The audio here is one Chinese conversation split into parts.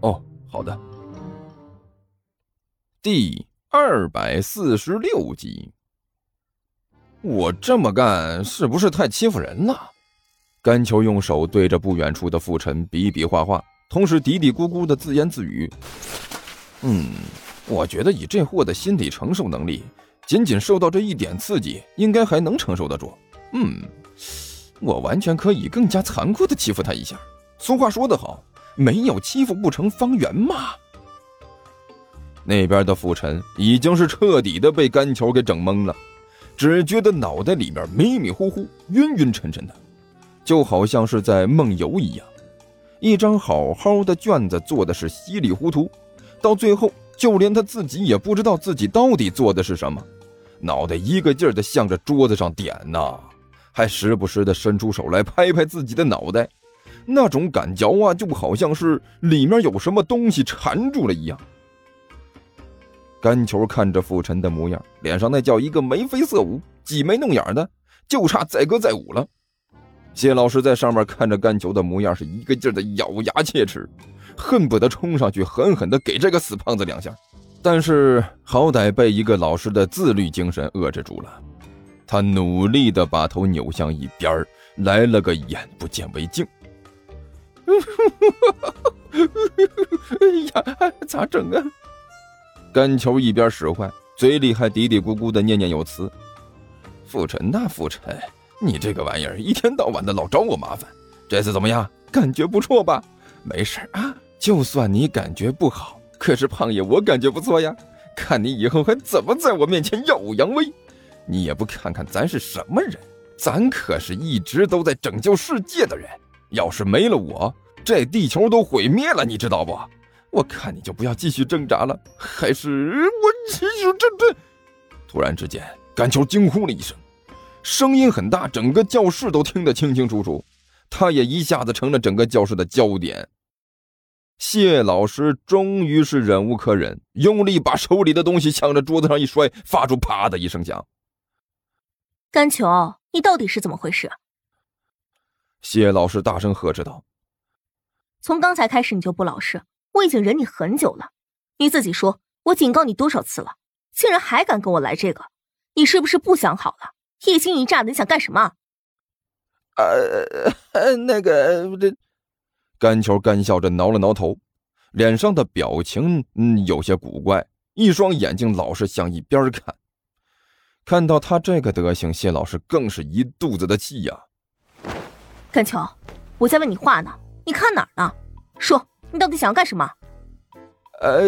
哦，好的。第二百四十六集。我这么干是不是太欺负人了？甘球用手对着不远处的傅晨比比划划，同时嘀嘀咕咕的自言自语：“嗯，我觉得以这货的心理承受能力，仅仅受到这一点刺激，应该还能承受得住。嗯，我完全可以更加残酷的欺负他一下。俗话说得好。”没有欺负不成方圆嘛！那边的傅晨已经是彻底的被干球给整懵了，只觉得脑袋里面迷迷糊糊、晕晕沉沉的，就好像是在梦游一样。一张好好的卷子做的是稀里糊涂，到最后就连他自己也不知道自己到底做的是什么，脑袋一个劲儿的向着桌子上点呐，还时不时的伸出手来拍拍自己的脑袋。那种感觉啊，就好像是里面有什么东西缠住了一样。甘球看着傅晨的模样，脸上那叫一个眉飞色舞、挤眉弄眼的，就差载歌载舞了。谢老师在上面看着甘球的模样，是一个劲的咬牙切齿，恨不得冲上去狠狠的给这个死胖子两下。但是好歹被一个老师的自律精神遏制住了，他努力的把头扭向一边来了个眼不见为净。哎呀，咋整啊？甘球一边使坏，嘴里还嘀嘀咕咕的念念有词：“傅晨呐，傅晨，你这个玩意儿一天到晚的老找我麻烦，这次怎么样？感觉不错吧？没事啊，就算你感觉不好，可是胖爷我感觉不错呀。看你以后还怎么在我面前耀武扬威？你也不看看咱是什么人？咱可是一直都在拯救世界的人。”要是没了我，这地球都毁灭了，你知道不？我看你就不要继续挣扎了，还是我继续挣扎。突然之间，甘球惊呼了一声，声音很大，整个教室都听得清清楚楚。他也一下子成了整个教室的焦点。谢老师终于是忍无可忍，用力把手里的东西向着桌子上一摔，发出啪的一声响。甘球，你到底是怎么回事？谢老师大声呵斥道：“从刚才开始你就不老实，我已经忍你很久了。你自己说，我警告你多少次了，竟然还敢跟我来这个？你是不是不想好了？一惊一乍的，你想干什么？”呃，那个，这甘球干笑着挠了挠头，脸上的表情嗯有些古怪，一双眼睛老是向一边看。看到他这个德行，谢老师更是一肚子的气呀。甘秋，我在问你话呢，你看哪儿呢？说，你到底想要干什么？呃，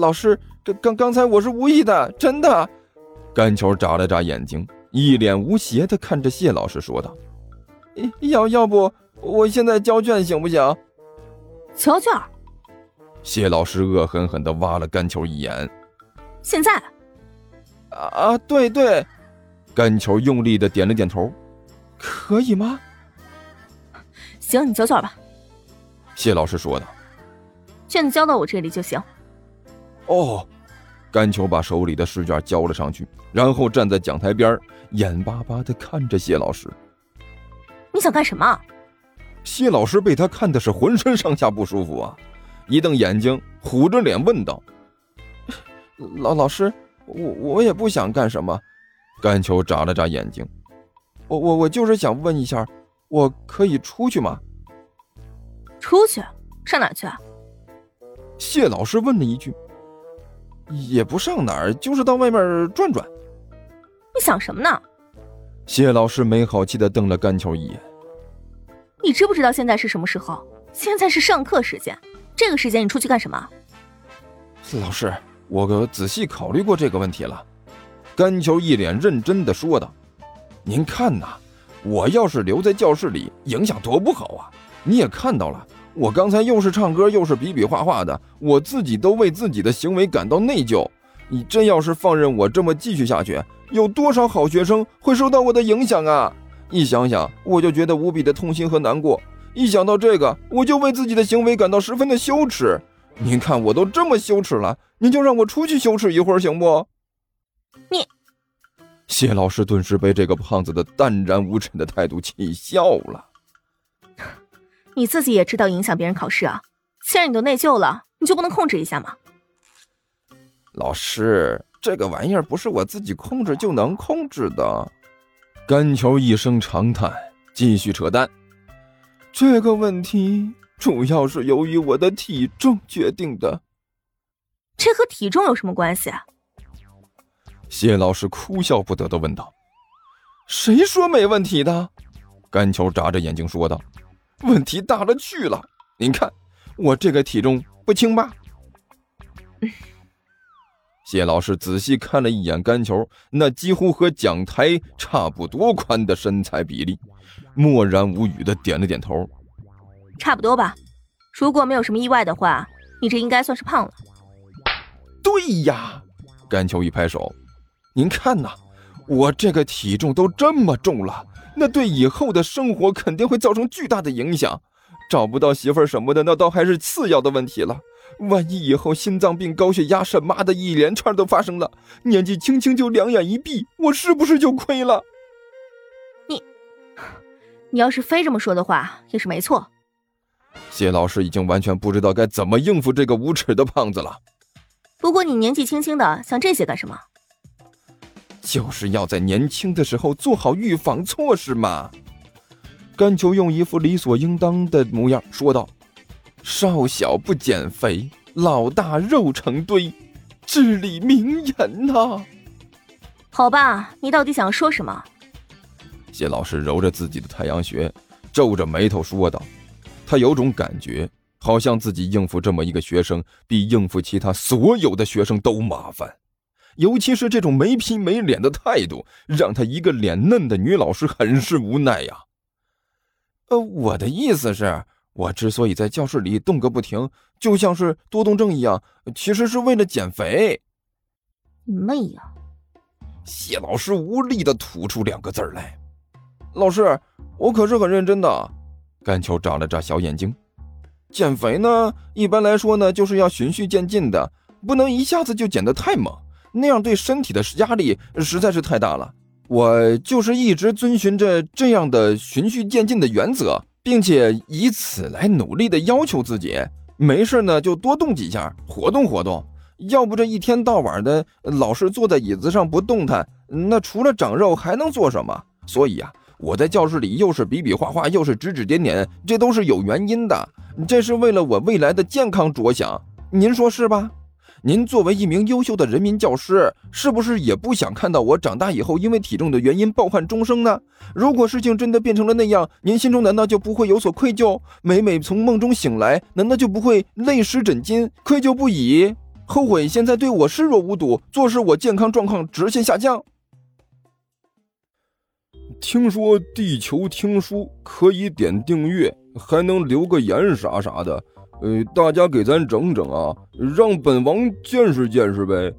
老师，刚刚刚才我是无意的，真的。甘球眨了眨眼睛，一脸无邪的看着谢老师说道：“要要不我现在交卷行不行？”交卷。谢老师恶狠狠的挖了甘球一眼。现在？啊啊，对对。甘球用力的点了点头。可以吗？行，你交卷吧。谢老师说的：“卷子交到我这里就行。”哦，甘球把手里的试卷交了上去，然后站在讲台边，眼巴巴的看着谢老师。你想干什么？谢老师被他看的是浑身上下不舒服啊，一瞪眼睛，虎着脸问道：“老老师，我我也不想干什么。”甘球眨了眨眼睛：“我我我就是想问一下。”我可以出去吗？出去？上哪去？谢老师问了一句。也不上哪儿，就是到外面转转。你想什么呢？谢老师没好气的瞪了甘球一眼。你知不知道现在是什么时候？现在是上课时间，这个时间你出去干什么？老师，我可仔细考虑过这个问题了。甘球一脸认真的说道：“您看呐。”我要是留在教室里，影响多不好啊！你也看到了，我刚才又是唱歌又是比比划划的，我自己都为自己的行为感到内疚。你真要是放任我这么继续下去，有多少好学生会受到我的影响啊？一想想，我就觉得无比的痛心和难过。一想到这个，我就为自己的行为感到十分的羞耻。您看，我都这么羞耻了，您就让我出去羞耻一会儿行不？你，谢老师顿时被这个胖子的淡然无尘的态度气笑了。你自己也知道影响别人考试啊？既然你都内疚了，你就不能控制一下吗？老师，这个玩意儿不是我自己控制就能控制的。甘球一声长叹，继续扯淡。这个问题主要是由于我的体重决定的。这和体重有什么关系？啊？谢老师哭笑不得的问道。谁说没问题的？甘球眨着眼睛说道。问题大了去了，您看我这个体重不轻吧？谢老师仔细看了一眼甘球那几乎和讲台差不多宽的身材比例，默然无语的点了点头。差不多吧，如果没有什么意外的话，你这应该算是胖了。对呀，甘球一拍手，您看呐，我这个体重都这么重了。那对以后的生活肯定会造成巨大的影响，找不到媳妇儿什么的，那倒还是次要的问题了。万一以后心脏病、高血压、什么的一连串都发生了，年纪轻轻就两眼一闭，我是不是就亏了？你，你要是非这么说的话，也是没错。谢老师已经完全不知道该怎么应付这个无耻的胖子了。不过你年纪轻轻的，想这些干什么？就是要在年轻的时候做好预防措施嘛。甘球用一副理所应当的模样说道：“少小不减肥，老大肉成堆，至理名言呐。”好吧，你到底想说什么？谢老师揉着自己的太阳穴，皱着眉头说道：“他有种感觉，好像自己应付这么一个学生，比应付其他所有的学生都麻烦。”尤其是这种没皮没脸的态度，让他一个脸嫩的女老师很是无奈呀。呃，我的意思是，我之所以在教室里动个不停，就像是多动症一样，其实是为了减肥。妹呀！谢老师无力的吐出两个字来：“老师，我可是很认真的。”甘秋眨了眨小眼睛：“减肥呢，一般来说呢，就是要循序渐进的，不能一下子就减得太猛。”那样对身体的压力实在是太大了。我就是一直遵循着这样的循序渐进的原则，并且以此来努力的要求自己。没事呢，就多动几下，活动活动。要不这一天到晚的老是坐在椅子上不动弹，那除了长肉还能做什么？所以啊，我在教室里又是比比划划，又是指指点点，这都是有原因的。这是为了我未来的健康着想，您说是吧？您作为一名优秀的人民教师，是不是也不想看到我长大以后因为体重的原因抱憾终生呢？如果事情真的变成了那样，您心中难道就不会有所愧疚？每每从梦中醒来，难道就不会泪湿枕巾，愧疚不已，后悔现在对我视若无睹，坐视我健康状况直线下降？听说地球听书可以点订阅，还能留个言啥啥的。呃，大家给咱整整啊，让本王见识见识呗。